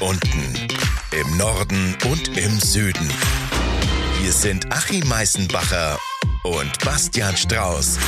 unten, im Norden und im Süden. Hier sind Achim Meißenbacher und Bastian Strauß.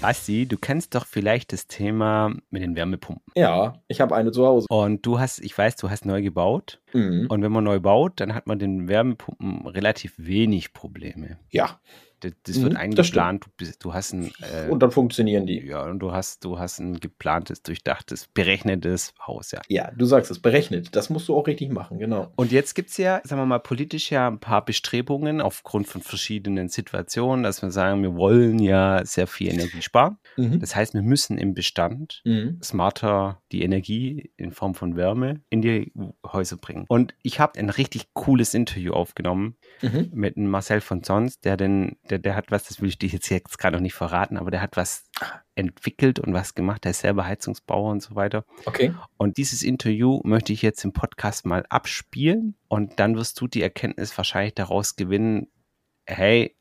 Basti, du kennst doch vielleicht das Thema mit den Wärmepumpen. Ja, ich habe eine zu Hause. Und du hast, ich weiß, du hast neu gebaut. Mhm. Und wenn man neu baut, dann hat man den Wärmepumpen relativ wenig Probleme. Ja, Das, das Mhm, wird das eingeplant. Du, bist- du hast ein äh, und dann funktionieren die. ja, und du hast, du hast ein geplantes, durchdachtes, berechnetes Haus, ja. Ja, du sagst es, berechnet. Das musst du auch richtig machen, genau. Und jetzt gibt es ja, sagen wir mal, politisch ja ein paar Bestrebungen aufgrund von verschiedenen Situationen, dass wir sagen, wir wollen ja sehr viel Energie sparen. Mhm. Das heißt, wir müssen im Bestand Mhm. smarter die Energie in Form von Wärme in die Häuser bringen. Und ich habe ein richtig cooles Interview aufgenommen Mhm. mit Marcel von Zons, der denn, der, der hat was, das will ich dir jetzt, jetzt gerade noch nicht verraten, aber der hat was entwickelt und was gemacht, der ist selber Heizungsbauer und so weiter. Okay. Und dieses Interview möchte ich jetzt im Podcast mal abspielen und dann wirst du die Erkenntnis wahrscheinlich daraus gewinnen, hey,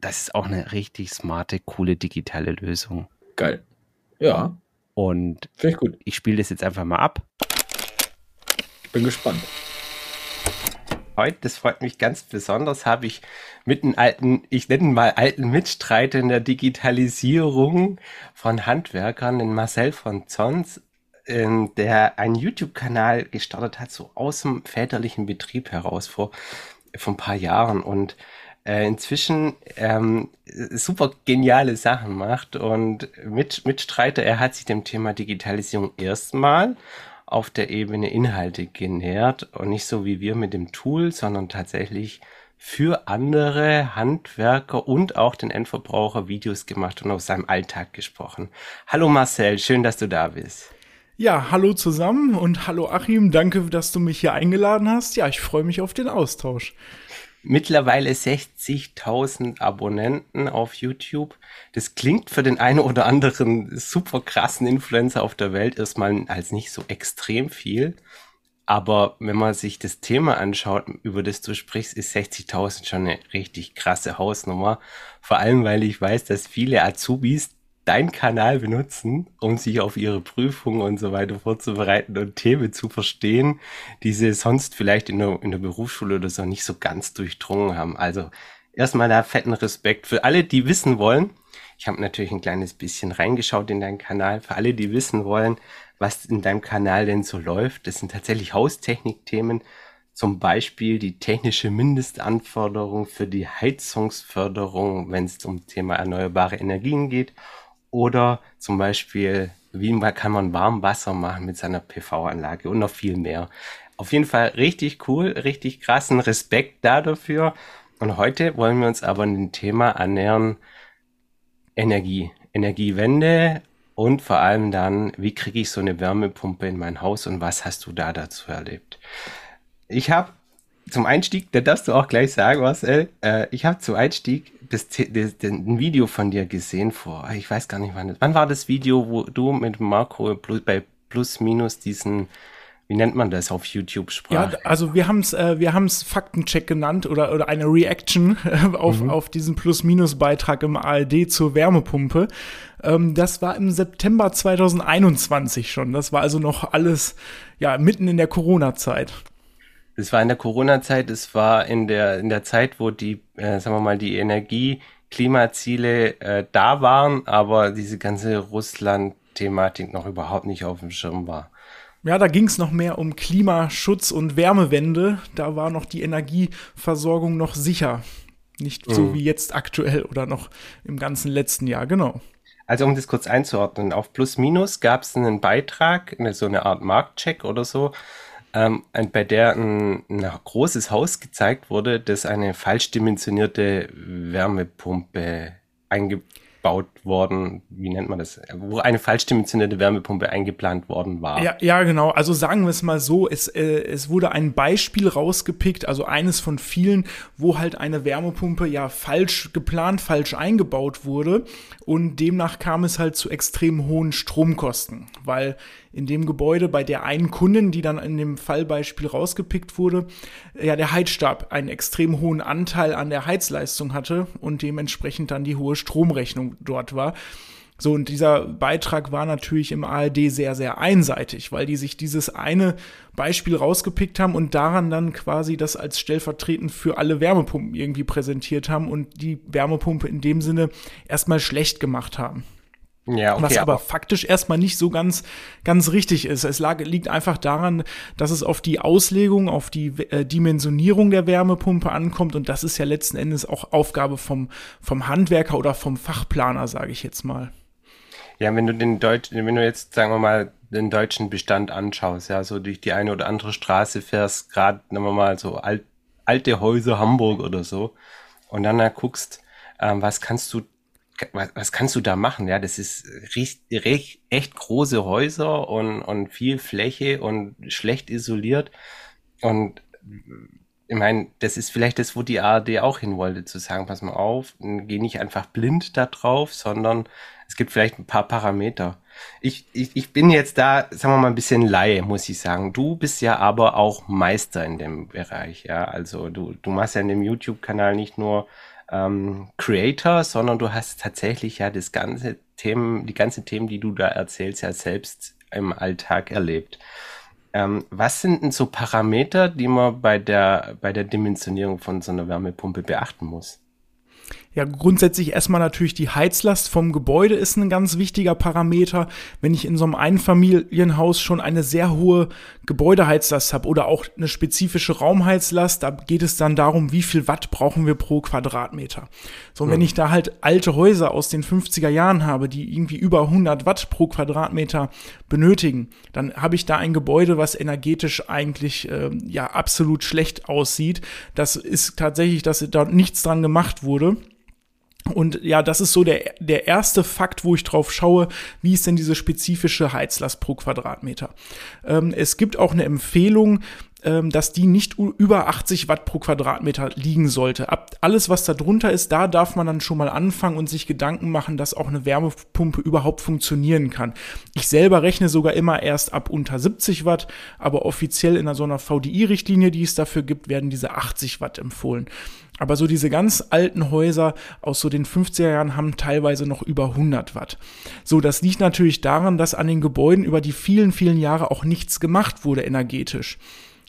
das ist auch eine richtig smarte, coole digitale Lösung. Geil. Ja, Und finde ich gut. ich spiele das jetzt einfach mal ab. Bin gespannt. Heute, das freut mich ganz besonders, habe ich mit einem alten, ich nenne mal alten Mitstreiter in der Digitalisierung von Handwerkern, den Marcel von Zons, ähm, der einen YouTube-Kanal gestartet hat, so aus dem väterlichen Betrieb heraus vor, vor ein paar Jahren und äh, inzwischen ähm, super geniale Sachen macht und mit, Mitstreiter, er hat sich dem Thema Digitalisierung erstmal auf der Ebene Inhalte genährt und nicht so wie wir mit dem Tool, sondern tatsächlich für andere Handwerker und auch den Endverbraucher Videos gemacht und aus seinem Alltag gesprochen. Hallo Marcel, schön, dass du da bist. Ja, hallo zusammen und hallo Achim, danke, dass du mich hier eingeladen hast. Ja, ich freue mich auf den Austausch. Mittlerweile 60.000 Abonnenten auf YouTube. Das klingt für den einen oder anderen super krassen Influencer auf der Welt erstmal als nicht so extrem viel. Aber wenn man sich das Thema anschaut, über das du sprichst, ist 60.000 schon eine richtig krasse Hausnummer. Vor allem, weil ich weiß, dass viele Azubis deinen Kanal benutzen, um sich auf ihre Prüfungen und so weiter vorzubereiten und Themen zu verstehen, die sie sonst vielleicht in der, in der Berufsschule oder so nicht so ganz durchdrungen haben. Also erstmal da fetten Respekt für alle, die wissen wollen. Ich habe natürlich ein kleines bisschen reingeschaut in deinen Kanal. Für alle, die wissen wollen, was in deinem Kanal denn so läuft, das sind tatsächlich Haustechnik-Themen. Zum Beispiel die technische Mindestanforderung für die Heizungsförderung, wenn es um Thema erneuerbare Energien geht. Oder zum Beispiel, wie kann man Warmwasser machen mit seiner PV-Anlage und noch viel mehr. Auf jeden Fall richtig cool, richtig krassen Respekt da dafür. Und heute wollen wir uns aber dem Thema annähern, Energie, Energiewende und vor allem dann, wie kriege ich so eine Wärmepumpe in mein Haus und was hast du da dazu erlebt? Ich habe zum Einstieg, da darfst du auch gleich sagen, Marcel, äh, ich habe zum Einstieg das, das, das, ein Video von dir gesehen vor, ich weiß gar nicht wann, das- wann war das Video, wo du mit Marco plus, bei Plus Minus diesen, wie nennt man das auf YouTube sprach? Ja, also wir haben es äh, wir Faktencheck genannt oder, oder eine Reaction äh, auf, auf diesen Plus-Minus-Beitrag im ARD zur Wärmepumpe. Ähm, das war im September 2021 schon. Das war also noch alles ja mitten in der Corona-Zeit. Das war in der Corona-Zeit, es war in der, in der Zeit, wo die, äh, sagen wir mal, die Energie, Klimaziele äh, da waren, aber diese ganze Russland-Thematik noch überhaupt nicht auf dem Schirm war. Ja, da ging es noch mehr um Klimaschutz und Wärmewende. Da war noch die Energieversorgung noch sicher. Nicht so wie jetzt aktuell oder noch im ganzen letzten Jahr, genau. Also um das kurz einzuordnen, auf Plus Minus gab es einen Beitrag, so eine Art Marktcheck oder so, ähm, bei der ein, ein großes Haus gezeigt wurde, das eine falsch dimensionierte Wärmepumpe eingebaut worden, wie nennt man das, wo eine falsch dimensionierte Wärmepumpe eingeplant worden war. Ja, ja, genau. Also sagen wir es mal so, es, äh, es wurde ein Beispiel rausgepickt, also eines von vielen, wo halt eine Wärmepumpe ja falsch geplant, falsch eingebaut wurde und demnach kam es halt zu extrem hohen Stromkosten, weil in dem Gebäude bei der einen Kundin, die dann in dem Fallbeispiel rausgepickt wurde, ja der Heizstab einen extrem hohen Anteil an der Heizleistung hatte und dementsprechend dann die hohe Stromrechnung dort war So, und dieser Beitrag war natürlich im ARD sehr, sehr einseitig, weil die sich dieses eine Beispiel rausgepickt haben und daran dann quasi das als stellvertretend für alle Wärmepumpen irgendwie präsentiert haben und die Wärmepumpe in dem Sinne erstmal schlecht gemacht haben. Ja, okay, was aber, aber, faktisch erstmal nicht so ganz, ganz richtig ist. Es lag, liegt einfach daran, dass es auf die Auslegung, auf die äh, Dimensionierung der Wärmepumpe ankommt und das ist ja letzten Endes auch Aufgabe vom, vom Handwerker oder vom Fachplaner, sage ich jetzt mal. Ja, wenn du den deutschen, wenn du jetzt, sagen wir mal, den deutschen Bestand anschaust, ja, so durch die eine oder andere Straße fährst, gerade, nehmen wir mal, so alt, alte Häuser Hamburg oder so, und dann da guckst, ähm, was kannst du was, was kannst du da machen? Ja, das ist recht, echt große Häuser und, und viel Fläche und schlecht isoliert. Und ich meine, das ist vielleicht das, wo die ARD auch hin wollte, zu sagen, pass mal auf, geh nicht einfach blind da drauf, sondern es gibt vielleicht ein paar Parameter. Ich, ich, ich bin jetzt da, sagen wir mal, ein bisschen Laie, muss ich sagen. Du bist ja aber auch Meister in dem Bereich, ja. Also du, du machst ja in dem YouTube-Kanal nicht nur ähm, Creator, sondern du hast tatsächlich ja das ganze Themen, die ganzen Themen, die du da erzählst, ja selbst im Alltag erlebt. Ähm, was sind denn so Parameter, die man bei der, bei der Dimensionierung von so einer Wärmepumpe beachten muss? Ja, grundsätzlich erstmal natürlich die Heizlast vom Gebäude ist ein ganz wichtiger Parameter. Wenn ich in so einem Einfamilienhaus schon eine sehr hohe Gebäudeheizlast habe oder auch eine spezifische Raumheizlast, da geht es dann darum, wie viel Watt brauchen wir pro Quadratmeter. So, und wenn ich da halt alte Häuser aus den 50er Jahren habe, die irgendwie über 100 Watt pro Quadratmeter benötigen, dann habe ich da ein Gebäude, was energetisch eigentlich äh, ja absolut schlecht aussieht. Das ist tatsächlich, dass da nichts dran gemacht wurde. Und ja, das ist so der, der erste Fakt, wo ich drauf schaue, wie ist denn diese spezifische Heizlast pro Quadratmeter. Ähm, es gibt auch eine Empfehlung, ähm, dass die nicht über 80 Watt pro Quadratmeter liegen sollte. Ab alles, was da drunter ist, da darf man dann schon mal anfangen und sich Gedanken machen, dass auch eine Wärmepumpe überhaupt funktionieren kann. Ich selber rechne sogar immer erst ab unter 70 Watt, aber offiziell in so einer VDI-Richtlinie, die es dafür gibt, werden diese 80 Watt empfohlen. Aber so diese ganz alten Häuser aus so den 50er Jahren haben teilweise noch über 100 Watt. So, das liegt natürlich daran, dass an den Gebäuden über die vielen, vielen Jahre auch nichts gemacht wurde energetisch.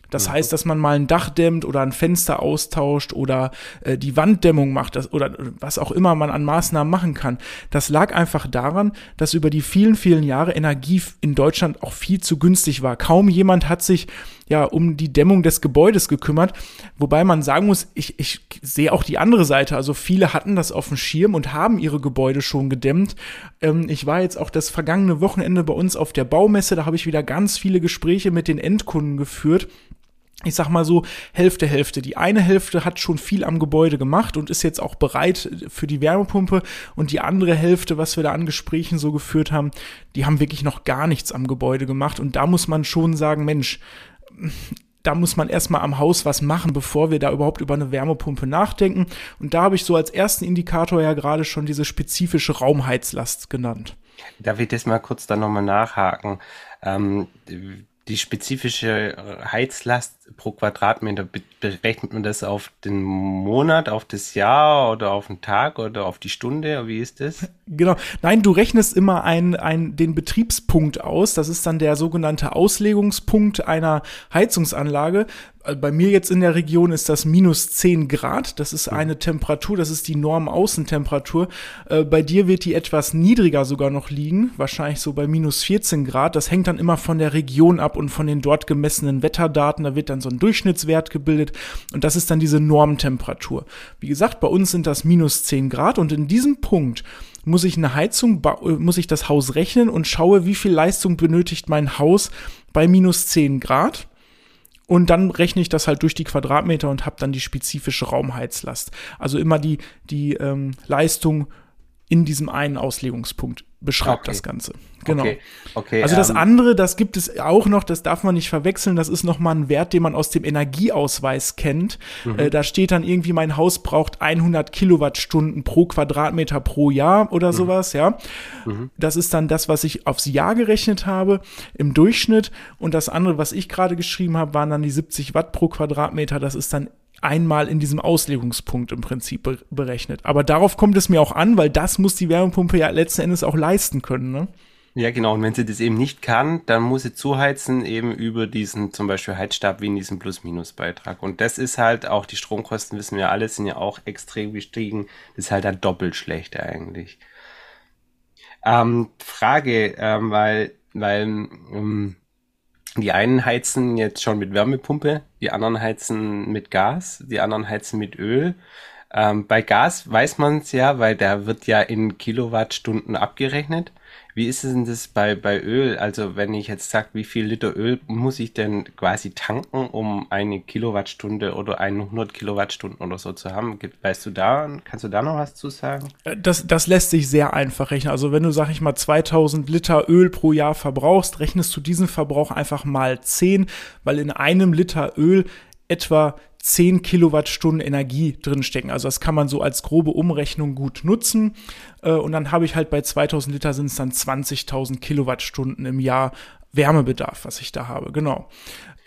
Das heißt, dass man mal ein Dach dämmt oder ein Fenster austauscht oder äh, die Wanddämmung macht das, oder was auch immer man an Maßnahmen machen kann. Das lag einfach daran, dass über die vielen, vielen Jahre Energie in Deutschland auch viel zu günstig war. Kaum jemand hat sich ja um die Dämmung des Gebäudes gekümmert. Wobei man sagen muss, ich, ich sehe auch die andere Seite. Also viele hatten das auf dem Schirm und haben ihre Gebäude schon gedämmt. Ähm, ich war jetzt auch das vergangene Wochenende bei uns auf der Baumesse. Da habe ich wieder ganz viele Gespräche mit den Endkunden geführt ich sag mal so, Hälfte, Hälfte. Die eine Hälfte hat schon viel am Gebäude gemacht und ist jetzt auch bereit für die Wärmepumpe. Und die andere Hälfte, was wir da an Gesprächen so geführt haben, die haben wirklich noch gar nichts am Gebäude gemacht. Und da muss man schon sagen, Mensch, da muss man erstmal am Haus was machen, bevor wir da überhaupt über eine Wärmepumpe nachdenken. Und da habe ich so als ersten Indikator ja gerade schon diese spezifische Raumheizlast genannt. Darf ich das mal kurz dann nochmal nachhaken? Ähm, die spezifische Heizlast pro Quadratmeter, berechnet man das auf den Monat, auf das Jahr oder auf den Tag oder auf die Stunde? Wie ist das? Genau. Nein, du rechnest immer ein, ein, den Betriebspunkt aus. Das ist dann der sogenannte Auslegungspunkt einer Heizungsanlage. Äh, bei mir jetzt in der Region ist das minus 10 Grad. Das ist eine Temperatur, das ist die Norm-Außentemperatur. Äh, bei dir wird die etwas niedriger sogar noch liegen, wahrscheinlich so bei minus 14 Grad. Das hängt dann immer von der Region ab und von den dort gemessenen Wetterdaten. Da wird dann so ein Durchschnittswert gebildet und das ist dann diese Normtemperatur. Wie gesagt, bei uns sind das minus 10 Grad und in diesem Punkt muss ich eine Heizung, muss ich das Haus rechnen und schaue, wie viel Leistung benötigt mein Haus bei minus 10 Grad. Und dann rechne ich das halt durch die Quadratmeter und habe dann die spezifische Raumheizlast. Also immer die, die ähm, Leistung in diesem einen Auslegungspunkt beschreibt okay. das Ganze. Genau. Okay. okay also das ähm, andere, das gibt es auch noch, das darf man nicht verwechseln, das ist nochmal ein Wert, den man aus dem Energieausweis kennt. Mhm. Äh, da steht dann irgendwie, mein Haus braucht 100 Kilowattstunden pro Quadratmeter pro Jahr oder mhm. sowas, ja. Mhm. Das ist dann das, was ich aufs Jahr gerechnet habe im Durchschnitt. Und das andere, was ich gerade geschrieben habe, waren dann die 70 Watt pro Quadratmeter. Das ist dann einmal in diesem Auslegungspunkt im Prinzip be berechnet. Aber darauf kommt es mir auch an, weil das muss die Wärmepumpe ja letzten Endes auch leisten können. Ne? Ja, genau. Und wenn sie das eben nicht kann, dann muss sie zuheizen eben über diesen zum Beispiel Heizstab wie in diesem Plus-Minus-Beitrag. Und das ist halt auch, die Stromkosten wissen wir alle, sind ja auch extrem gestiegen. Das ist halt dann doppelt schlecht eigentlich. Ähm, Frage, ähm, weil, weil ähm, die einen heizen jetzt schon mit Wärmepumpe, die anderen heizen mit Gas, die anderen heizen mit Öl. Ähm, bei Gas weiß man es ja, weil da wird ja in Kilowattstunden abgerechnet. Wie ist es denn das bei, bei Öl? Also wenn ich jetzt sage, wie viel Liter Öl muss ich denn quasi tanken, um eine Kilowattstunde oder 100 Kilowattstunden oder so zu haben? Weißt du da, kannst du da noch was zu sagen? Äh, das, das lässt sich sehr einfach rechnen. Also wenn du, sag ich mal, 2000 Liter Öl pro Jahr verbrauchst, rechnest du diesen Verbrauch einfach mal 10, weil in einem Liter Öl etwa 10 Kilowattstunden Energie drinstecken. Also das kann man so als grobe Umrechnung gut nutzen. Äh, und dann habe ich halt bei 2000 Liter sind es dann 20.000 Kilowattstunden im Jahr Wärmebedarf, was ich da habe. Genau.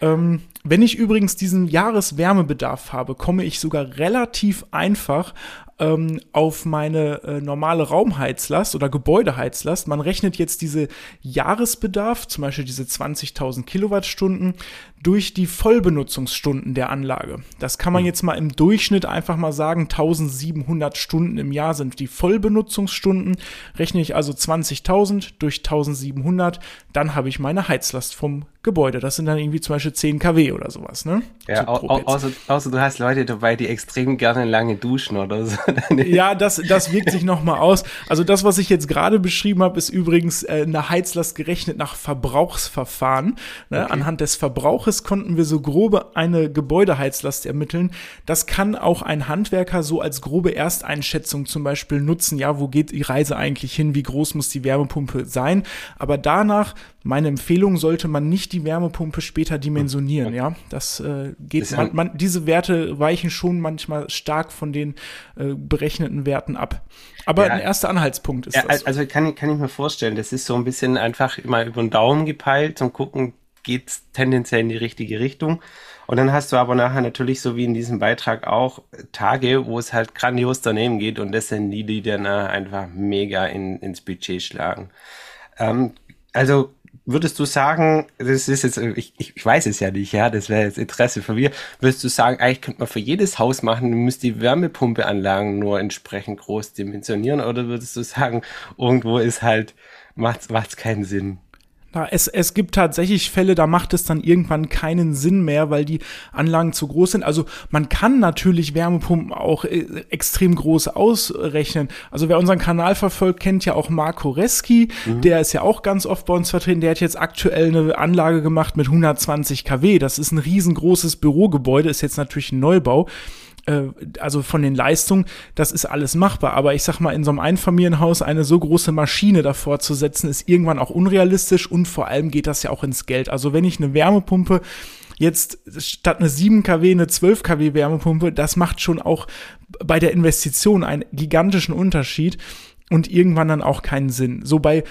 Ähm, wenn ich übrigens diesen Jahreswärmebedarf habe, komme ich sogar relativ einfach ähm, auf meine äh, normale Raumheizlast oder Gebäudeheizlast. Man rechnet jetzt diese Jahresbedarf, zum Beispiel diese 20.000 Kilowattstunden, durch die Vollbenutzungsstunden der Anlage. Das kann man hm. jetzt mal im Durchschnitt einfach mal sagen, 1700 Stunden im Jahr sind die Vollbenutzungsstunden. Rechne ich also 20.000 durch 1700, dann habe ich meine Heizlast vom Gebäude. Das sind dann irgendwie zum Beispiel 10 kW oder sowas, ne? Ja, so au außer, außer du hast Leute dabei, die extrem gerne lange duschen oder so. ja, das, das wirkt sich nochmal aus. Also das, was ich jetzt gerade beschrieben habe, ist übrigens äh, eine Heizlast gerechnet nach Verbrauchsverfahren. Ne? Okay. Anhand des Verbrauches konnten wir so grobe eine Gebäudeheizlast ermitteln. Das kann auch ein Handwerker so als grobe Ersteinschätzung zum Beispiel nutzen. Ja, wo geht die Reise eigentlich hin? Wie groß muss die Wärmepumpe sein? Aber danach meine Empfehlung sollte man nicht die Wärmepumpe später dimensionieren, ja. Das äh, geht, man, man, diese Werte weichen schon manchmal stark von den äh, berechneten Werten ab. Aber ja, ein erster Anhaltspunkt ist ja, das. Also kann, kann ich mir vorstellen, das ist so ein bisschen einfach immer über den Daumen gepeilt und gucken, geht's tendenziell in die richtige Richtung. Und dann hast du aber nachher natürlich, so wie in diesem Beitrag auch, Tage, wo es halt grandios daneben geht und das sind die, die dann einfach mega in, ins Budget schlagen. Ähm, also würdest du sagen, das ist jetzt, ich, ich weiß es ja nicht, ja, das wäre jetzt Interesse von mir, würdest du sagen, eigentlich könnte man für jedes Haus machen, du müsst die Wärmepumpeanlagen nur entsprechend groß dimensionieren oder würdest du sagen, irgendwo ist halt, macht es keinen Sinn? Na, es, es gibt tatsächlich Fälle, da macht es dann irgendwann keinen Sinn mehr, weil die Anlagen zu groß sind. Also man kann natürlich Wärmepumpen auch äh, extrem groß ausrechnen. Also wer unseren Kanal verfolgt, kennt ja auch Marco Reski. Mhm. Der ist ja auch ganz oft bei uns vertreten. Der hat jetzt aktuell eine Anlage gemacht mit 120 kW. Das ist ein riesengroßes Bürogebäude, ist jetzt natürlich ein Neubau. Äh, also von den Leistungen, das ist alles machbar. Aber ich sag mal, in so einem Einfamilienhaus eine so große Maschine davor zu setzen, ist irgendwann auch unrealistisch und vor allem geht das ja auch ins Geld. Also wenn ich eine Wärmepumpe jetzt statt eine 7 kW eine 12 kW Wärmepumpe, das macht schon auch bei der Investition einen gigantischen Unterschied und irgendwann dann auch keinen Sinn. So bei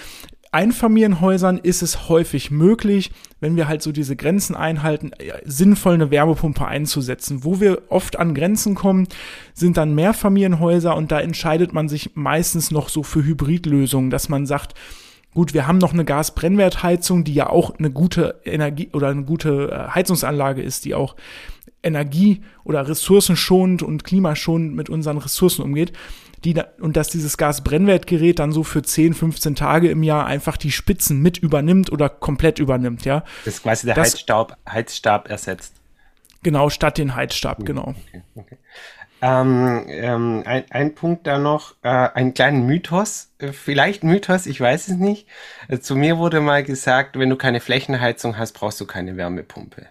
Einfamilienhäusern ist es häufig möglich, wenn wir halt so diese Grenzen einhalten, sinnvoll eine Wärmepumpe einzusetzen. Wo wir oft an Grenzen kommen, sind dann Mehrfamilienhäuser und da entscheidet man sich meistens noch so für Hybridlösungen, dass man sagt, Gut, wir haben noch eine Gasbrennwertheizung, die ja auch eine gute Energie oder eine gute äh, Heizungsanlage ist, die auch energie- oder ressourcenschonend und klimaschonend mit unseren Ressourcen umgeht die da, und dass dieses Gasbrennwertgerät dann so für 10, 15 Tage im Jahr einfach die Spitzen mit übernimmt oder komplett übernimmt, ja. Das ist quasi der das, Heizstab, Heizstab ersetzt. Genau, statt den Heizstab, genau. Okay, okay. Ähm, ähm, ein, ein Punkt da noch, äh, einen kleinen Mythos, äh, vielleicht Mythos, ich weiß es nicht. Äh, zu mir wurde mal gesagt, wenn du keine Flächenheizung hast, brauchst du keine Wärmepumpe.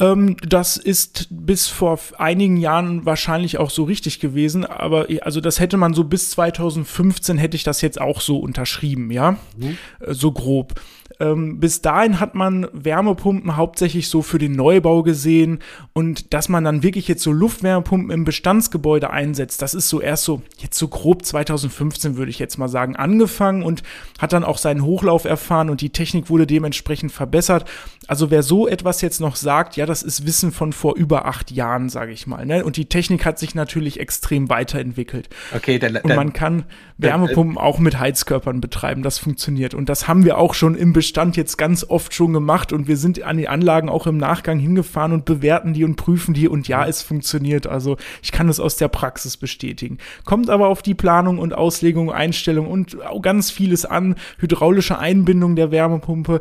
Ähm, das ist bis vor einigen Jahren wahrscheinlich auch so richtig gewesen, aber also das hätte man so bis 2015 hätte ich das jetzt auch so unterschrieben, ja, mhm. Äh, so grob. Ähm, bis dahin hat man Wärmepumpen hauptsächlich so für den Neubau gesehen und dass man dann wirklich jetzt so Luftwärmepumpen im Bestandsgebäude einsetzt, das ist so erst so, jetzt so grob 2015 würde ich jetzt mal sagen, angefangen und hat dann auch seinen Hochlauf erfahren und die Technik wurde dementsprechend verbessert. Also wer so etwas jetzt noch sagt, ja, das ist Wissen von vor über acht Jahren, sage ich mal. Ne? Und die Technik hat sich natürlich extrem weiterentwickelt. Okay, dann, und man kann Wärmepumpen auch mit Heizkörpern betreiben, das funktioniert. Und das haben wir auch schon im Bestand jetzt ganz oft schon gemacht und wir sind an die Anlagen auch im Nachgang hingefahren und bewerten die und prüfen die und ja, es funktioniert. Also ich kann es aus der Praxis bestätigen. Kommt aber auf die Planung und Auslegung, Einstellung und auch ganz vieles an, hydraulische Einbindung der Wärmepumpe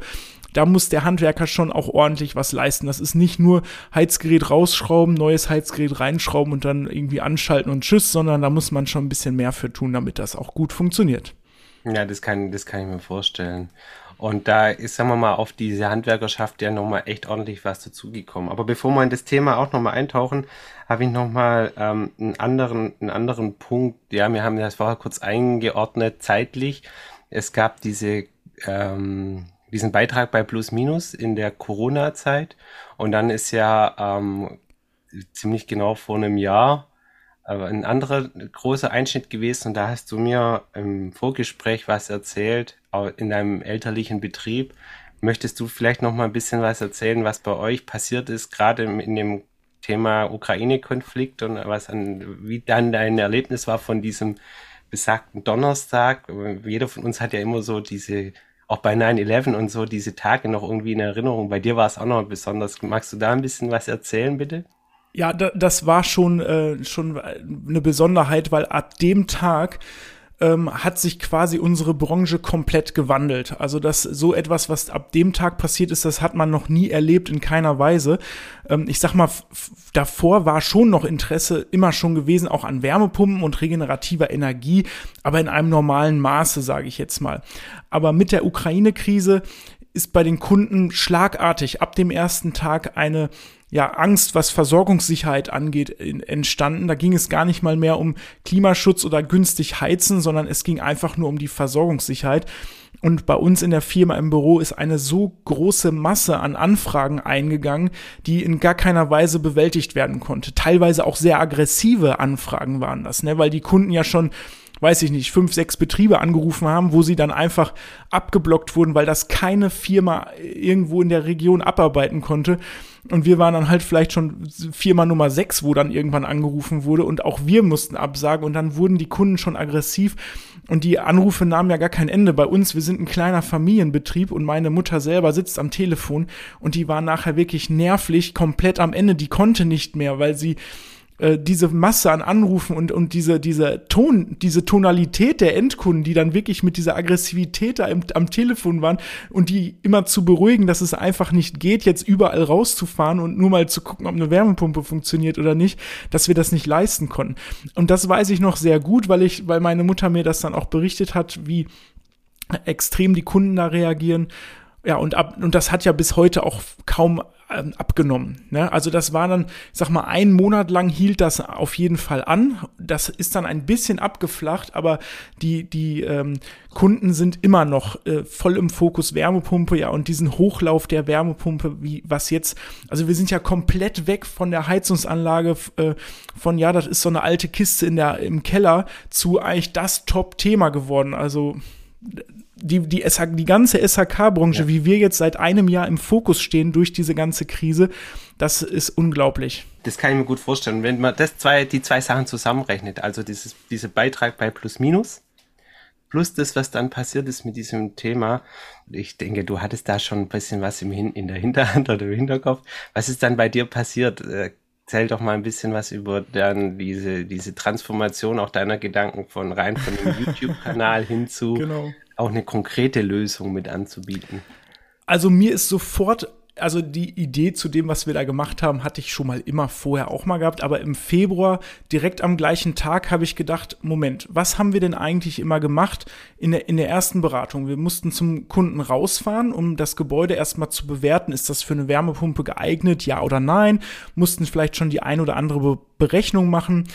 da muss der Handwerker schon auch ordentlich was leisten. Das ist nicht nur Heizgerät rausschrauben, neues Heizgerät reinschrauben und dann irgendwie anschalten und tschüss, sondern da muss man schon ein bisschen mehr für tun, damit das auch gut funktioniert. Ja, das kann, das kann ich mir vorstellen. Und da ist, sagen wir mal, auf diese Handwerkerschaft ja nochmal echt ordentlich was dazugekommen. Aber bevor wir in das Thema auch nochmal eintauchen, habe ich nochmal ähm, einen, anderen, einen anderen Punkt. Ja, wir haben das vorher kurz eingeordnet zeitlich. Es gab diese, ähm, diesen Beitrag bei Plus Minus in der Corona-Zeit. Und dann ist ja ähm, ziemlich genau vor einem Jahr aber ein anderer großer Einschnitt gewesen und da hast du mir im Vorgespräch was erzählt, in deinem elterlichen Betrieb. Möchtest du vielleicht noch mal ein bisschen was erzählen, was bei euch passiert ist, gerade in dem Thema Ukraine-Konflikt und was an, wie dann dein Erlebnis war von diesem besagten Donnerstag? Jeder von uns hat ja immer so diese, auch bei 9-11 und so, diese Tage noch irgendwie in Erinnerung. Bei dir war es auch noch besonders. Magst du da ein bisschen was erzählen, bitte? Ja, da, das war schon, äh, schon eine Besonderheit, weil ab dem Tag ähm, hat sich quasi unsere Branche komplett gewandelt. Also das so etwas, was ab dem Tag passiert ist, das hat man noch nie erlebt in keiner Weise. Ähm, ich sag mal, davor war schon noch Interesse immer schon gewesen, auch an Wärmepumpen und regenerativer Energie, aber in einem normalen Maße, sage ich jetzt mal. Aber mit der Ukraine-Krise ist bei den Kunden schlagartig ab dem ersten Tag eine ja, Angst, was Versorgungssicherheit angeht, in, entstanden. Da ging es gar nicht mal mehr um Klimaschutz oder günstig heizen, sondern es ging einfach nur um die Versorgungssicherheit. Und bei uns in der Firma im Büro ist eine so große Masse an Anfragen eingegangen, die in gar keiner Weise bewältigt werden konnte. Teilweise auch sehr aggressive Anfragen waren das, ne? weil die Kunden ja schon weiß ich nicht, fünf, sechs Betriebe angerufen haben, wo sie dann einfach abgeblockt wurden, weil das keine Firma irgendwo in der Region abarbeiten konnte. Und wir waren dann halt vielleicht schon Firma Nummer sechs, wo dann irgendwann angerufen wurde. Und auch wir mussten absagen. Und dann wurden die Kunden schon aggressiv. Und die Anrufe nahmen ja gar kein Ende. Bei uns. Wir sind ein kleiner Familienbetrieb. Und meine Mutter selber sitzt am Telefon. Und die war nachher wirklich nervlich komplett am Ende. Die konnte nicht mehr, weil sie äh, diese Masse an Anrufen und, und diese, diese Ton, diese Tonalität der Endkunden, die dann wirklich mit dieser Aggressivität da im, am Telefon waren und die immer zu beruhigen, dass es einfach nicht geht, jetzt überall rauszufahren und nur mal zu gucken, ob eine Wärmepumpe funktioniert oder nicht, dass wir das nicht leisten konnten. Und das weiß ich noch sehr gut, weil ich, weil meine Mutter mir das dann auch berichtet hat, wie extrem die Kunden da reagieren. Ja, und, ab, und das hat ja bis heute auch kaum abgenommen. Ne? Also das war dann, sag mal, ein Monat lang hielt das auf jeden Fall an. Das ist dann ein bisschen abgeflacht, aber die, die ähm, Kunden sind immer noch äh, voll im Fokus Wärmepumpe, ja, und diesen Hochlauf der Wärmepumpe, wie was jetzt, also wir sind ja komplett weg von der Heizungsanlage, äh, von ja, das ist so eine alte Kiste in der, im Keller, zu eigentlich das Top-Thema geworden. Also die, die, SH, die ganze SHK-Branche, ja. wie wir jetzt seit einem Jahr im Fokus stehen durch diese ganze Krise, das ist unglaublich. Das kann ich mir gut vorstellen. Wenn man das zwei, die zwei Sachen zusammenrechnet, also dieses, dieser Beitrag bei Plus Minus, plus das, was dann passiert ist mit diesem Thema, ich denke, du hattest da schon ein bisschen was im Hin in der Hinterhand oder im Hinterkopf. Was ist dann bei dir passiert? Äh, Erzähl doch mal ein bisschen was über dann diese, diese Transformation auch deiner Gedanken von rein von dem YouTube-Kanal hin zu genau auch eine konkrete Lösung mit anzubieten. Also mir ist sofort also die Idee zu dem, was wir da gemacht haben, hatte ich schon mal immer vorher auch mal gehabt. Aber im Februar, direkt am gleichen Tag, habe ich gedacht, Moment, was haben wir denn eigentlich immer gemacht in der, in der ersten Beratung? Wir mussten zum Kunden rausfahren, um das Gebäude erstmal zu bewerten. Ist das für eine Wärmepumpe geeignet? Ja oder nein? Mussten vielleicht schon die ein oder andere Berechnung machen.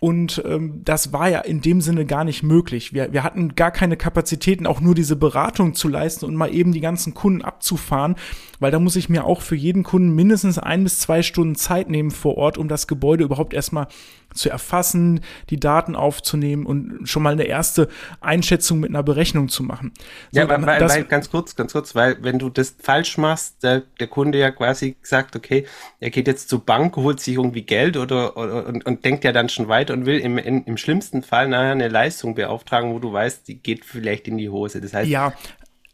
Und ähm, das war ja in dem Sinne gar nicht möglich. Wir, wir hatten gar keine Kapazitäten, auch nur diese Beratung zu leisten und mal eben die ganzen Kunden abzufahren, weil da muss ich mir auch für jeden Kunden mindestens ein bis zwei Stunden Zeit nehmen vor Ort, um das Gebäude überhaupt erstmal zu erfassen, die Daten aufzunehmen und schon mal eine erste Einschätzung mit einer Berechnung zu machen. So, ja, weil, weil, weil, ganz kurz, ganz kurz, weil wenn du das falsch machst, der, der Kunde ja quasi sagt, okay, er geht jetzt zur Bank, holt sich irgendwie Geld oder, oder und, und denkt ja dann schon weiter und will im, in, im schlimmsten Fall nachher eine Leistung beauftragen, wo du weißt, die geht vielleicht in die Hose. Das heißt, ja,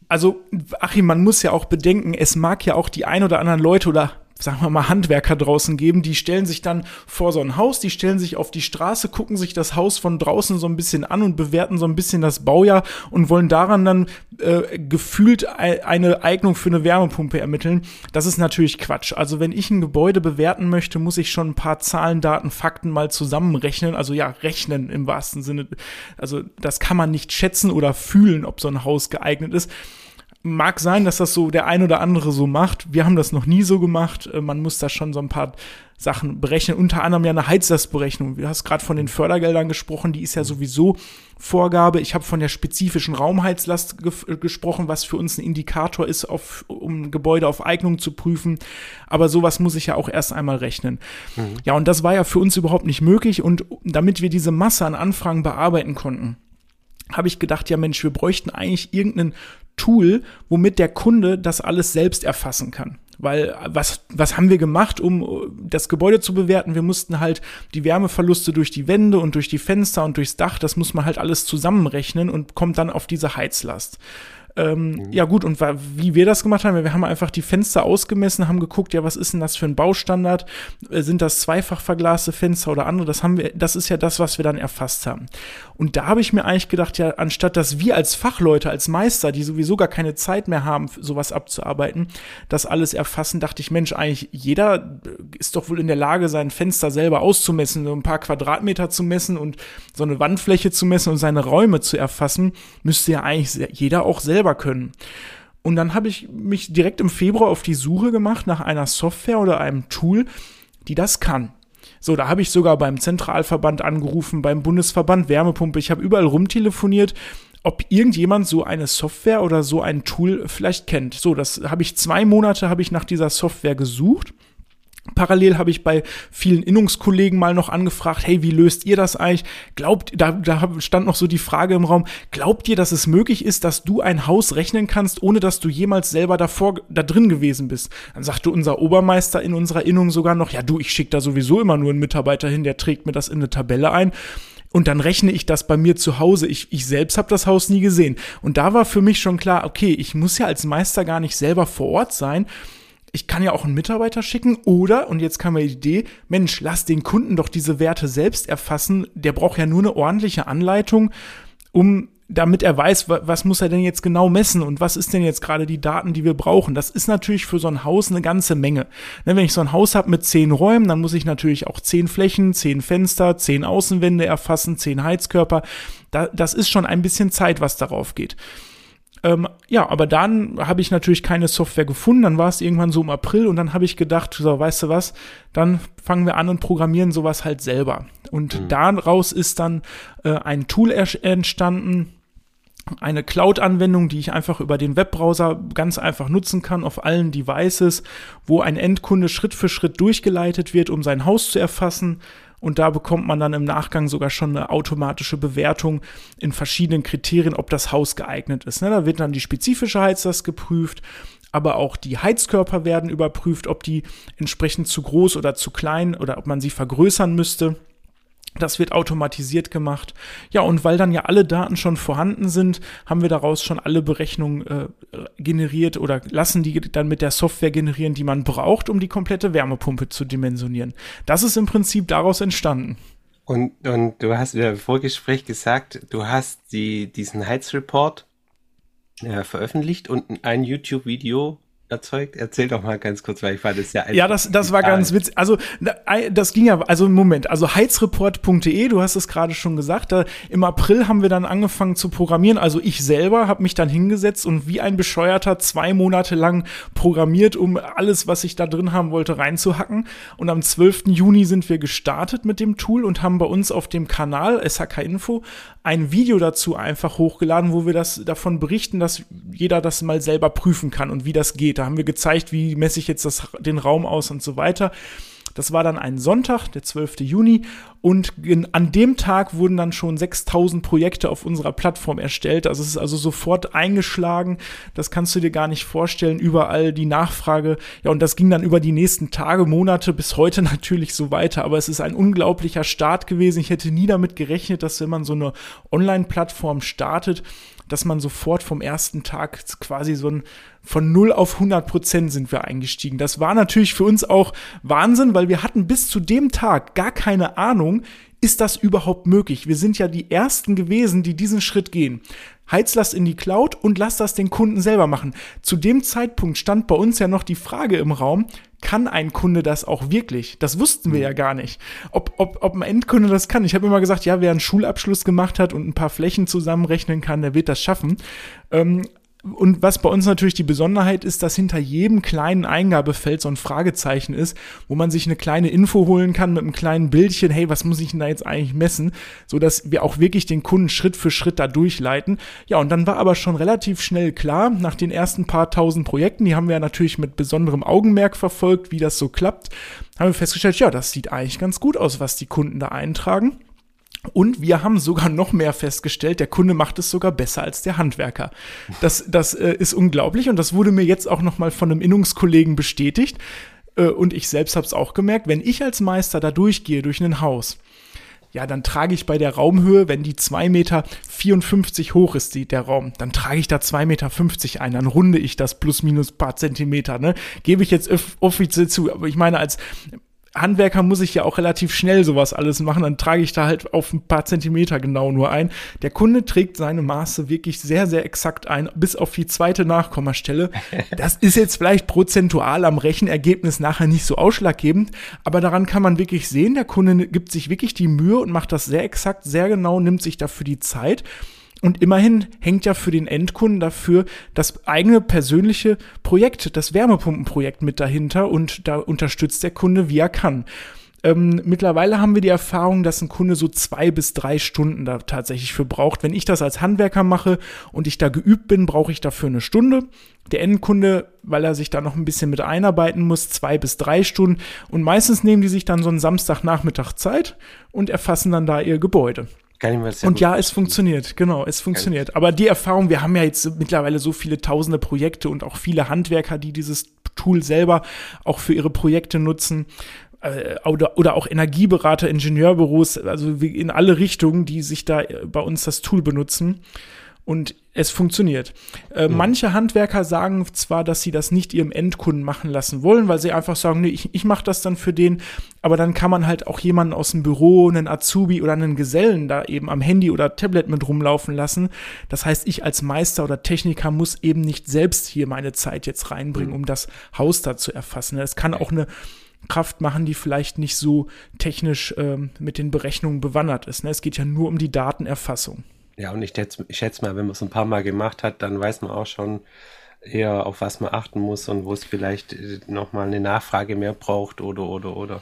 also Achim, man muss ja auch bedenken, es mag ja auch die ein oder anderen Leute oder sagen wir mal, Handwerker draußen geben, die stellen sich dann vor so ein Haus, die stellen sich auf die Straße, gucken sich das Haus von draußen so ein bisschen an und bewerten so ein bisschen das Baujahr und wollen daran dann äh, gefühlt eine Eignung für eine Wärmepumpe ermitteln. Das ist natürlich Quatsch. Also wenn ich ein Gebäude bewerten möchte, muss ich schon ein paar Zahlen, Daten, Fakten mal zusammenrechnen. Also ja, rechnen im wahrsten Sinne. Also das kann man nicht schätzen oder fühlen, ob so ein Haus geeignet ist mag sein, dass das so der ein oder andere so macht. Wir haben das noch nie so gemacht. Äh, man muss da schon so ein paar Sachen berechnen, unter anderem ja eine Heizlastberechnung. Du hast gerade von den Fördergeldern gesprochen, die ist ja sowieso Vorgabe. Ich habe von der spezifischen Raumheizlast ge gesprochen, was für uns ein Indikator ist, auf, um Gebäude auf Eignung zu prüfen. Aber sowas muss ich ja auch erst einmal rechnen. Mhm. Ja, und das war ja für uns überhaupt nicht möglich. Und damit wir diese Masse an Anfragen bearbeiten konnten, habe ich gedacht, ja Mensch, wir bräuchten eigentlich irgendeinen Tool, womit der Kunde das alles selbst erfassen kann. Weil was, was haben wir gemacht, um das Gebäude zu bewerten? Wir mussten halt die Wärmeverluste durch die Wände und durch die Fenster und durchs Dach, das muss man halt alles zusammenrechnen und kommt dann auf diese Heizlast. Ähm, mhm. Ja gut, und wie wir das gemacht haben, wir haben einfach die Fenster ausgemessen, haben geguckt, ja, was ist denn das für ein Baustandard? Äh, sind das zweifach verglaste Fenster oder andere? Das haben wir, das ist ja das, was wir dann erfasst haben. Und da habe ich mir eigentlich gedacht, ja, anstatt dass wir als Fachleute, als Meister, die sowieso gar keine Zeit mehr haben, sowas abzuarbeiten, das alles erfassen, dachte ich, Mensch, eigentlich jeder ist doch wohl in der Lage, sein Fenster selber auszumessen, so ein paar Quadratmeter zu messen und so eine Wandfläche zu messen und seine Räume zu erfassen, müsste ja eigentlich jeder auch selber selber können. Und dann habe ich mich direkt im Februar auf die Suche gemacht nach einer Software oder einem Tool, die das kann. So, da habe ich sogar beim Zentralverband angerufen, beim Bundesverband Wärmepumpe. Ich habe überall rumtelefoniert, ob irgendjemand so eine Software oder so ein Tool vielleicht kennt. So, das habe ich zwei Monate habe ich nach dieser Software gesucht Parallel habe ich bei vielen Innungskollegen mal noch angefragt, hey, wie löst ihr das eigentlich? Glaubt, da, da stand noch so die Frage im Raum, glaubt ihr, dass es möglich ist, dass du ein Haus rechnen kannst, ohne dass du jemals selber davor, da drin gewesen bist? Dann sagte unser Obermeister in unserer Innung sogar noch, ja du, ich schicke da sowieso immer nur einen Mitarbeiter hin, der trägt mir das in eine Tabelle ein. Und dann rechne ich das bei mir zu Hause. Ich, ich selbst habe das Haus nie gesehen. Und da war für mich schon klar, okay, ich muss ja als Meister gar nicht selber vor Ort sein, ich kann ja auch einen Mitarbeiter schicken oder, und jetzt kam mir die Idee, Mensch, lass den Kunden doch diese Werte selbst erfassen. Der braucht ja nur eine ordentliche Anleitung, um damit er weiß, was muss er denn jetzt genau messen und was ist denn jetzt gerade die Daten, die wir brauchen. Das ist natürlich für so ein Haus eine ganze Menge. Ne, wenn ich so ein Haus habe mit zehn Räumen, dann muss ich natürlich auch zehn Flächen, zehn Fenster, zehn Außenwände erfassen, zehn Heizkörper. das ist schon ein bisschen Zeit, was darauf geht. Ähm, ja, aber dann habe ich natürlich keine Software gefunden. Dann war es irgendwann so im April und dann habe ich gedacht, so, weißt du was, dann fangen wir an und programmieren sowas halt selber. Und mhm. daraus ist dann äh, ein Tool entstanden, eine Cloud-Anwendung, die ich einfach über den Webbrowser ganz einfach nutzen kann auf allen Devices, wo ein Endkunde Schritt für Schritt durchgeleitet wird, um sein Haus zu erfassen, und da bekommt man dann im Nachgang sogar schon eine automatische Bewertung in verschiedenen Kriterien, ob das Haus geeignet ist. Ne, da wird dann die spezifische Heizlast geprüft, aber auch die Heizkörper werden überprüft, ob die entsprechend zu groß oder zu klein oder ob man sie vergrößern müsste. Das wird automatisiert gemacht. Ja, und weil dann ja alle Daten schon vorhanden sind, haben wir daraus schon alle Berechnungen äh, generiert oder lassen die dann mit der Software generieren, die man braucht, um die komplette Wärmepumpe zu dimensionieren. Das ist im Prinzip daraus entstanden. Und, und du hast ja im Vorgespräch gesagt, du hast die, diesen Heizreport äh, veröffentlicht und ein YouTube-Video erzeugt? Erzähl doch mal ganz kurz, weil ich fand das ja Ja, das, das war ganz witzig. Also, das ging ja, also Moment, also heizreport.de, du hast es gerade schon gesagt, da, im April haben wir dann angefangen zu programmieren. Also ich selber habe mich dann hingesetzt und wie ein Bescheuerter zwei Monate lang programmiert, um alles, was ich da drin haben wollte, reinzuhacken. Und am 12. Juni sind wir gestartet mit dem Tool und haben bei uns auf dem Kanal SHK Info ein Video dazu einfach hochgeladen, wo wir das davon berichten, dass jeder das mal selber prüfen kann und wie das geht. Da haben wir gezeigt, wie messe ich jetzt das, den Raum aus und so weiter. Das war dann ein Sonntag, der 12. Juni. Und an dem Tag wurden dann schon 6000 Projekte auf unserer Plattform erstellt. Also es ist also sofort eingeschlagen. Das kannst du dir gar nicht vorstellen. Überall die Nachfrage. Ja, und das ging dann über die nächsten Tage, Monate bis heute natürlich so weiter. Aber es ist ein unglaublicher Start gewesen. Ich hätte nie damit gerechnet, dass wenn man so eine Online-Plattform startet, dass man sofort vom ersten Tag quasi so ein von 0 auf 100 Prozent sind wir eingestiegen. Das war natürlich für uns auch Wahnsinn, weil wir hatten bis zu dem Tag gar keine Ahnung, ist das überhaupt möglich? Wir sind ja die ersten gewesen, die diesen Schritt gehen. Heizlast in die Cloud und lass das den Kunden selber machen. Zu dem Zeitpunkt stand bei uns ja noch die Frage im Raum, kann ein Kunde das auch wirklich? Das wussten wir ja gar nicht. Ob, ob, ob ein Endkunde das kann. Ich habe immer gesagt, ja, wer einen Schulabschluss gemacht hat und ein paar Flächen zusammenrechnen kann, der wird das schaffen. Ähm, und was bei uns natürlich die Besonderheit ist, dass hinter jedem kleinen Eingabefeld so ein Fragezeichen ist, wo man sich eine kleine Info holen kann mit einem kleinen Bildchen, hey, was muss ich denn da jetzt eigentlich messen, so dass wir auch wirklich den Kunden Schritt für Schritt da durchleiten. Ja, und dann war aber schon relativ schnell klar, nach den ersten paar tausend Projekten, die haben wir natürlich mit besonderem Augenmerk verfolgt, wie das so klappt, haben wir festgestellt, ja, das sieht eigentlich ganz gut aus, was die Kunden da eintragen. Und wir haben sogar noch mehr festgestellt, der Kunde macht es sogar besser als der Handwerker. Das, das äh, ist unglaublich und das wurde mir jetzt auch noch mal von einem Innungskollegen bestätigt. Äh, und ich selbst habe es auch gemerkt, wenn ich als Meister da durchgehe durch ein Haus, ja, dann trage ich bei der Raumhöhe, wenn die 2,54 Meter hoch ist, die, der Raum, dann trage ich da 2,50 Meter ein, dann runde ich das plus minus paar Zentimeter, ne? Gebe ich jetzt offiziell zu. Aber ich meine, als Handwerker muss ich ja auch relativ schnell sowas alles machen, dann trage ich da halt auf ein paar Zentimeter genau nur ein. Der Kunde trägt seine Maße wirklich sehr, sehr exakt ein, bis auf die zweite Nachkommastelle. Das ist jetzt vielleicht prozentual am Rechenergebnis nachher nicht so ausschlaggebend, aber daran kann man wirklich sehen, der Kunde gibt sich wirklich die Mühe und macht das sehr exakt, sehr genau, nimmt sich dafür die Zeit. Und immerhin hängt ja für den Endkunden dafür das eigene persönliche Projekt, das Wärmepumpenprojekt mit dahinter und da unterstützt der Kunde, wie er kann. Ähm, mittlerweile haben wir die Erfahrung, dass ein Kunde so zwei bis drei Stunden da tatsächlich für braucht. Wenn ich das als Handwerker mache und ich da geübt bin, brauche ich dafür eine Stunde. Der Endkunde, weil er sich da noch ein bisschen mit einarbeiten muss, zwei bis drei Stunden. Und meistens nehmen die sich dann so einen Samstagnachmittag Zeit und erfassen dann da ihr Gebäude. Und ja, es funktioniert, genau, es funktioniert. Aber die Erfahrung, wir haben ja jetzt mittlerweile so viele tausende Projekte und auch viele Handwerker, die dieses Tool selber auch für ihre Projekte nutzen äh, oder, oder auch Energieberater, Ingenieurbüros, also in alle Richtungen, die sich da bei uns das Tool benutzen und es funktioniert. Äh, mhm. Manche Handwerker sagen zwar, dass sie das nicht ihrem Endkunden machen lassen wollen, weil sie einfach sagen, nee, ich, ich mache das dann für den, aber dann kann man halt auch jemanden aus dem Büro, einen Azubi oder einen Gesellen da eben am Handy oder Tablet mit rumlaufen lassen. Das heißt, ich als Meister oder Techniker muss eben nicht selbst hier meine Zeit jetzt reinbringen, mhm. um das Haus da zu erfassen. Es kann auch eine Kraft machen, die vielleicht nicht so technisch ähm, mit den Berechnungen bewandert ist. Ne? Es geht ja nur um die Datenerfassung. Ja, und ich, schätze mal, wenn man es ein paar Mal gemacht hat, dann weiß man auch schon eher, auf was man achten muss und wo es vielleicht äh, nochmal eine Nachfrage mehr braucht oder, oder, oder.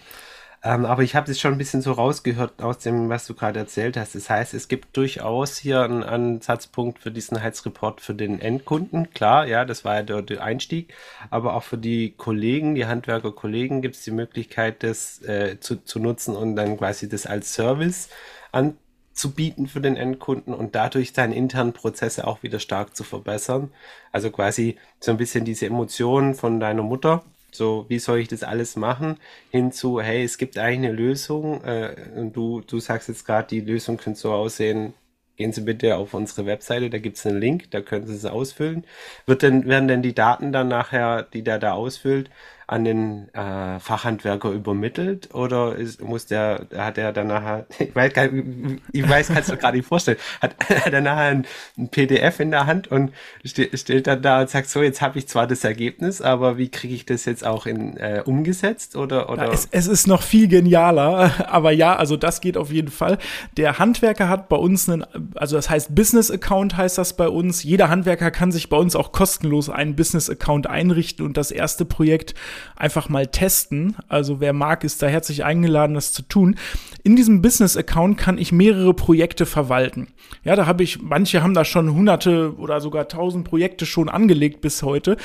Ähm, aber ich habe es schon ein bisschen so rausgehört aus dem, was du gerade erzählt hast. Das heißt, es gibt durchaus hier einen Ansatzpunkt für diesen Heizreport für den Endkunden. Klar, ja, das war ja der, der Einstieg. Aber auch für die Kollegen, die Handwerker-Kollegen, gibt es die Möglichkeit, das äh, zu, zu nutzen und dann quasi das als Service an, zu bieten für den Endkunden und dadurch seine internen Prozesse auch wieder stark zu verbessern. Also quasi so ein bisschen diese Emotionen von deiner Mutter, so wie soll ich das alles machen, hinzu, hey, es gibt eigentlich eine Lösung äh, und du, du sagst jetzt gerade, die Lösung könnte so aussehen, gehen Sie bitte auf unsere Webseite, da gibt es einen Link, da können Sie es ausfüllen. Wird denn, werden denn die Daten dann nachher, die der da ausfüllt, an den äh, Fachhandwerker übermittelt oder ist, muss der, hat er dann nachher, ich weiß, gar nicht, ich weiß, kannst du gerade nicht vorstellen, hat, hat er nachher ein, ein, PDF in der Hand und ste stellt dann da und sagt, so, jetzt habe ich zwar das Ergebnis, aber wie kriege ich das jetzt auch in, äh, umgesetzt oder? oder? Ja, es, es ist noch viel genialer, aber ja, also das geht auf jeden Fall. Der Handwerker hat bei uns einen, also das heißt Business Account heißt das bei uns. Jeder Handwerker kann sich bei uns auch kostenlos einen Business Account einrichten und das erste Projekt einfach mal testen. Also wer mag, ist da herzlich eingeladen, das zu tun. In diesem Business-Account kann ich mehrere Projekte verwalten. Ja, da habe ich, manche haben da schon hunderte oder sogar tausend Projekte schon angelegt bis heute.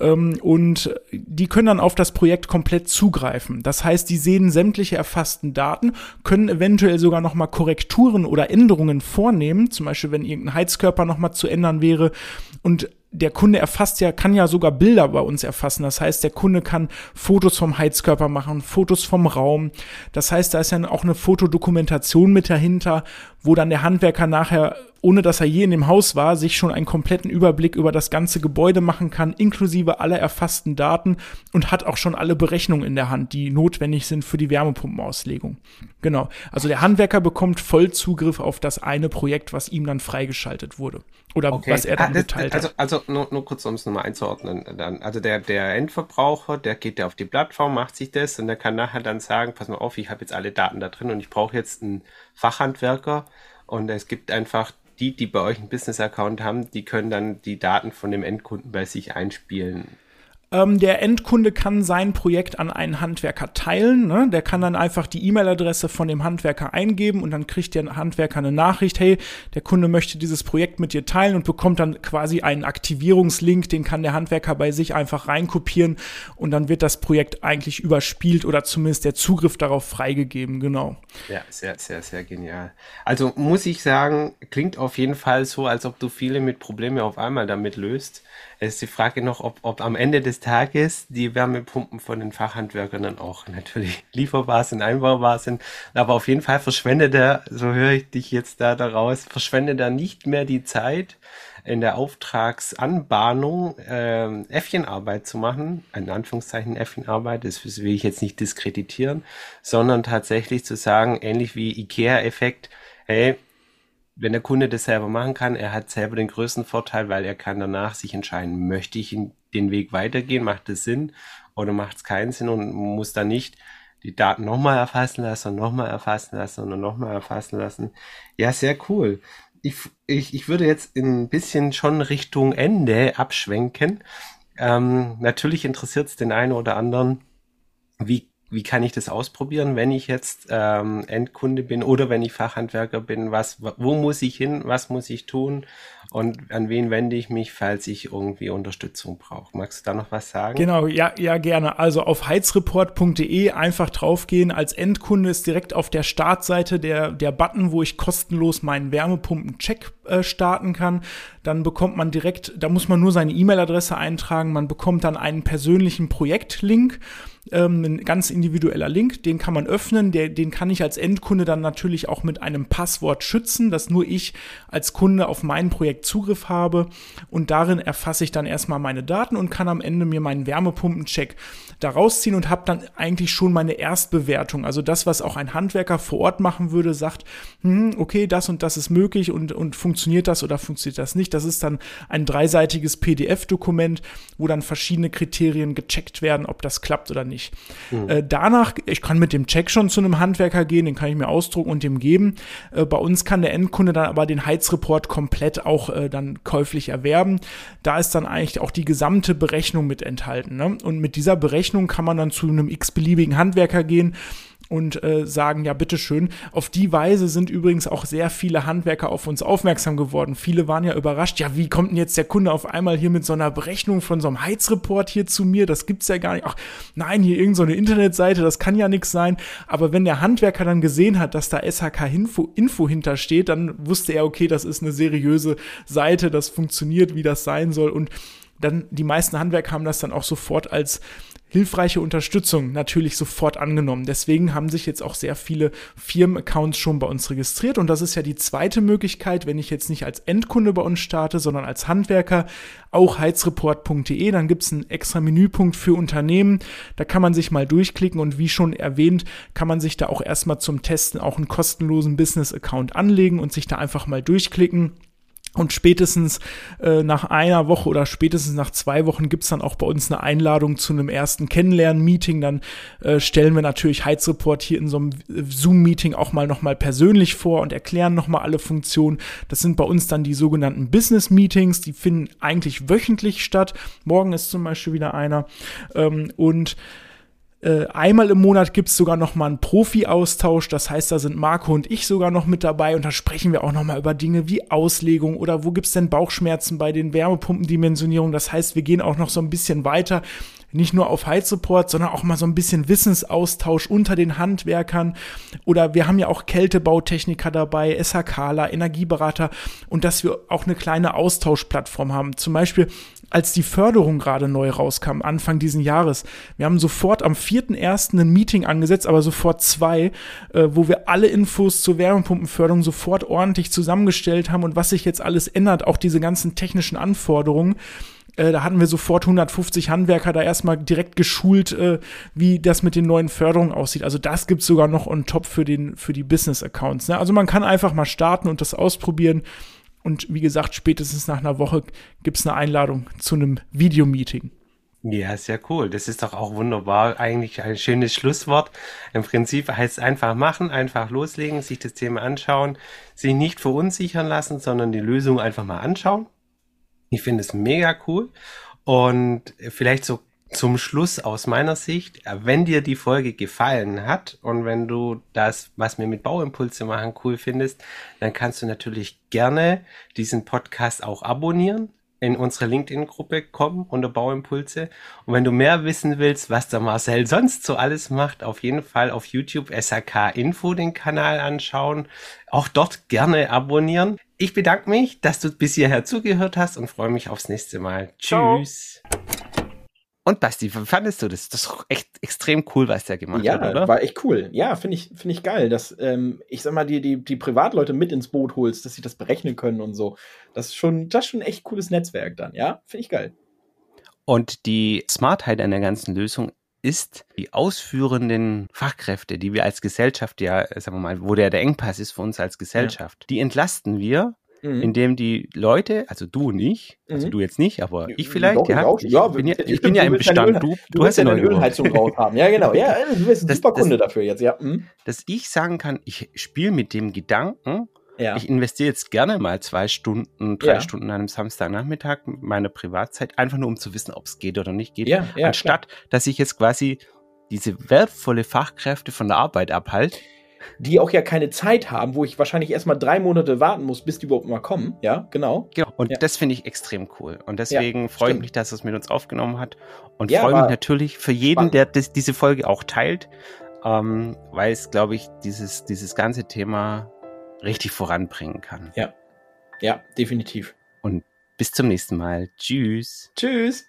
Ähm, und die können dann auf das Projekt komplett zugreifen. Das heißt, die sehen sämtliche erfassten Daten, können eventuell sogar nochmal Korrekturen oder Änderungen vornehmen. Zum Beispiel, wenn irgendein Heizkörper nochmal zu ändern wäre. Und der Kunde erfasst ja, kann ja sogar Bilder bei uns erfassen. Das heißt, der Kunde kann Fotos vom Heizkörper machen, Fotos vom Raum. Das heißt, da ist ja auch eine Fotodokumentation mit dahinter, wo dann der Handwerker nachher, ohne dass er je in dem Haus war, sich schon einen kompletten Überblick über das ganze Gebäude machen kann, inklusive aller erfassten Daten und hat auch schon alle Berechnungen in der Hand, die notwendig sind für die Wärmepumpenauslegung. Genau. Also der Handwerker bekommt voll Zugriff auf das eine Projekt, was ihm dann freigeschaltet wurde. Oder okay. was er dann ah, geteilt also, hat. Also nur, nur kurz, um es nochmal einzuordnen. Dann, also der, der Endverbraucher, der geht ja auf die Plattform, macht sich das und der kann nachher dann sagen, pass mal auf, ich habe jetzt alle Daten da drin und ich brauche jetzt einen Fachhandwerker und es gibt einfach die, die bei euch einen Business-Account haben, die können dann die Daten von dem Endkunden bei sich einspielen. Ähm, der Endkunde kann sein Projekt an einen Handwerker teilen. Ne? Der kann dann einfach die E-Mail-Adresse von dem Handwerker eingeben und dann kriegt der Handwerker eine Nachricht, hey, der Kunde möchte dieses Projekt mit dir teilen und bekommt dann quasi einen Aktivierungslink, den kann der Handwerker bei sich einfach reinkopieren und dann wird das Projekt eigentlich überspielt oder zumindest der Zugriff darauf freigegeben, genau. Ja, sehr, sehr, sehr genial. Also muss ich sagen, klingt auf jeden Fall so, als ob du viele mit Probleme auf einmal damit löst. Es ist die Frage noch, ob, ob am Ende des Tages die Wärmepumpen von den Fachhandwerkern dann auch natürlich lieferbar sind, einbaubar sind. Aber auf jeden Fall verschwendet er, so höre ich dich jetzt da daraus, verschwendet er nicht mehr die Zeit, in der Auftragsanbahnung äh, Äffchenarbeit zu machen, in Anführungszeichen Äffchenarbeit, das will ich jetzt nicht diskreditieren, sondern tatsächlich zu sagen, ähnlich wie IKEA-Effekt, hey, wenn der Kunde das selber machen kann, er hat selber den größten Vorteil, weil er kann danach sich entscheiden, möchte ich den Weg weitergehen, macht es Sinn oder macht es keinen Sinn und muss dann nicht die Daten nochmal erfassen lassen und nochmal erfassen lassen und nochmal erfassen lassen. Ja, sehr cool. Ich, ich, ich würde jetzt ein bisschen schon Richtung Ende abschwenken. Ähm, natürlich interessiert es den einen oder anderen, wie wie kann ich das ausprobieren, wenn ich jetzt ähm, Endkunde bin oder wenn ich Fachhandwerker bin? Was, wo muss ich hin? Was muss ich tun? Und an wen wende ich mich, falls ich irgendwie Unterstützung brauche? Magst du da noch was sagen? Genau, ja, ja, gerne. Also auf heizreport.de einfach draufgehen. Als Endkunde ist direkt auf der Startseite der, der Button, wo ich kostenlos meinen Wärmepumpen-Check äh, starten kann. Dann bekommt man direkt, da muss man nur seine E-Mail-Adresse eintragen. Man bekommt dann einen persönlichen Projektlink ähm, ein ganz individueller Link, den kann man öffnen, der, den kann ich als Endkunde dann natürlich auch mit einem Passwort schützen, dass nur ich als Kunde auf mein Projekt Zugriff habe und darin erfasse ich dann erstmal meine Daten und kann am Ende mir meinen Wärmepumpencheck da rausziehen und habe dann eigentlich schon meine Erstbewertung. Also das, was auch ein Handwerker vor Ort machen würde, sagt, hm, okay, das und das ist möglich und, und funktioniert das oder funktioniert das nicht. Das ist dann ein dreiseitiges PDF-Dokument, wo dann verschiedene Kriterien gecheckt werden, ob das klappt oder nicht. Mhm. Äh, danach, ich kann mit dem Check schon zu einem Handwerker gehen, den kann ich mir ausdrucken und dem geben. Äh, bei uns kann der Endkunde dann aber den Heizreport komplett auch äh, dann käuflich erwerben. Da ist dann eigentlich auch die gesamte Berechnung mit enthalten. Ne? Und mit dieser Berechnung Rechnung kann man dann zu einem x-beliebigen Handwerker gehen und äh, sagen, ja, bitteschön. Auf die Weise sind übrigens auch sehr viele Handwerker auf uns aufmerksam geworden. Viele waren ja überrascht, ja, wie kommt denn jetzt der Kunde auf einmal hier mit so einer Berechnung von so einem Heizreport hier zu mir? Das gibt's ja gar nicht. Ach, nein, hier irgendeine so Internetseite, das kann ja nichts sein. Aber wenn der Handwerker dann gesehen hat, dass da SHK Info, Info hintersteht, dann wusste er, okay, das ist eine seriöse Seite, das funktioniert, wie das sein soll und dann die meisten Handwerker haben das dann auch sofort als hilfreiche Unterstützung natürlich sofort angenommen. Deswegen haben sich jetzt auch sehr viele Firmenaccounts schon bei uns registriert. Und das ist ja die zweite Möglichkeit, wenn ich jetzt nicht als Endkunde bei uns starte, sondern als Handwerker, auch heizreport.de, dann gibt es einen extra Menüpunkt für Unternehmen, da kann man sich mal durchklicken und wie schon erwähnt, kann man sich da auch erstmal zum Testen auch einen kostenlosen Business-Account anlegen und sich da einfach mal durchklicken und spätestens äh, nach einer Woche oder spätestens nach zwei Wochen gibt's dann auch bei uns eine Einladung zu einem ersten Kennenlernen-Meeting. Dann äh, stellen wir natürlich Heizreport hier in so einem Zoom-Meeting auch mal nochmal persönlich vor und erklären nochmal alle Funktionen. Das sind bei uns dann die sogenannten Business-Meetings. Die finden eigentlich wöchentlich statt. Morgen ist zum Beispiel wieder einer. Ähm, und äh, einmal im Monat gibt es sogar noch mal einen Profi-Austausch. Das heißt, da sind Marco und ich sogar noch mit dabei und da sprechen wir auch noch mal über Dinge wie Auslegung oder wo gibt es denn Bauchschmerzen bei den Wärmepumpendimensionierungen. Das heißt, wir gehen auch noch so ein bisschen weiter nicht nur auf Heizsupport, sondern auch mal so ein bisschen Wissensaustausch unter den Handwerkern. Oder wir haben ja auch Kältebautechniker dabei, SHKler, Energieberater und dass wir auch eine kleine Austauschplattform haben. Zum Beispiel, als die Förderung gerade neu rauskam, Anfang diesen Jahres. Wir haben sofort am 4.1. ein Meeting angesetzt, aber sofort zwei, äh, wo wir alle Infos zur Wärmepumpenförderung sofort ordentlich zusammengestellt haben und was sich jetzt alles ändert, auch diese ganzen technischen Anforderungen. Äh, da hatten wir sofort 150 Handwerker da erstmal direkt geschult, äh, wie das mit den neuen Förderungen aussieht. Also das gibt's sogar noch on top für, den, für die Business-Accounts. Ne? Also man kann einfach mal starten und das ausprobieren. Und wie gesagt, spätestens nach einer Woche gibt's eine Einladung zu einem Videomeeting. Ja, sehr cool. Das ist doch auch wunderbar. Eigentlich ein schönes Schlusswort. Im Prinzip heißt es einfach machen, einfach loslegen, sich das Thema anschauen, sich nicht verunsichern lassen, sondern die Lösung einfach mal anschauen ich finde es mega cool. Und vielleicht so zum Schluss aus meiner Sicht, wenn dir die Folge gefallen hat und wenn du das, was wir mit Bauimpulse machen, cool findest, dann kannst du natürlich gerne diesen Podcast auch abonnieren in unsere LinkedIn-Gruppe kommen unter Bauimpulse. Und wenn du mehr wissen willst, was der Marcel sonst so alles macht, auf jeden Fall auf YouTube SAK Info den Kanal anschauen. Auch dort gerne abonnieren. Ich bedanke mich, dass du bis hierher zugehört hast und freue mich aufs nächste Mal. Tschüss. Ciao. Und Basti, wie fandest du das? Das ist echt extrem cool, was der gemacht ja, hat, oder? Ja, war echt cool. Ja, finde ich, finde ich geil, dass ähm, ich sag mal, die, die, die Privatleute mit ins Boot holst, dass sie das berechnen können und so. Das ist schon, das ist schon ein echt cooles Netzwerk dann, ja? Finde ich geil. Und die Smartheit an der ganzen Lösung ist die ausführenden Fachkräfte, die wir als Gesellschaft ja, sagen wir mal, wo der, der Engpass ist für uns als Gesellschaft, ja. die entlasten wir mhm. indem die Leute, also du und ich, also mhm. du jetzt nicht, aber ich vielleicht, Doch, ja, ich, ja, bin ja, ich bin ja im Bestand, du, du, du hast ja eine Ölheizung drauf haben. Ja, genau, ja, du bist ein das, super Kunde das, dafür jetzt, ja. Mhm. Dass ich sagen kann, ich spiele mit dem Gedanken, ja. Ich investiere jetzt gerne mal zwei Stunden, drei ja. Stunden an einem Samstagnachmittag meiner Privatzeit, einfach nur um zu wissen, ob es geht oder nicht geht, ja, ja, anstatt klar. dass ich jetzt quasi diese wertvolle Fachkräfte von der Arbeit abhalte die auch ja keine Zeit haben, wo ich wahrscheinlich erstmal drei Monate warten muss, bis die überhaupt mal kommen. Ja, genau. Genau. Und das finde ich extrem cool. Und deswegen freue ich mich, dass es mit uns aufgenommen hat. Und freue mich natürlich für jeden, spannend. der das, diese Folge auch teilt, ähm, weil es, glaube ich, dieses, dieses ganze Thema richtig voranbringen kann. Ja. Ja, definitiv. Und bis zum nächsten Mal. Tschüss. Tschüss.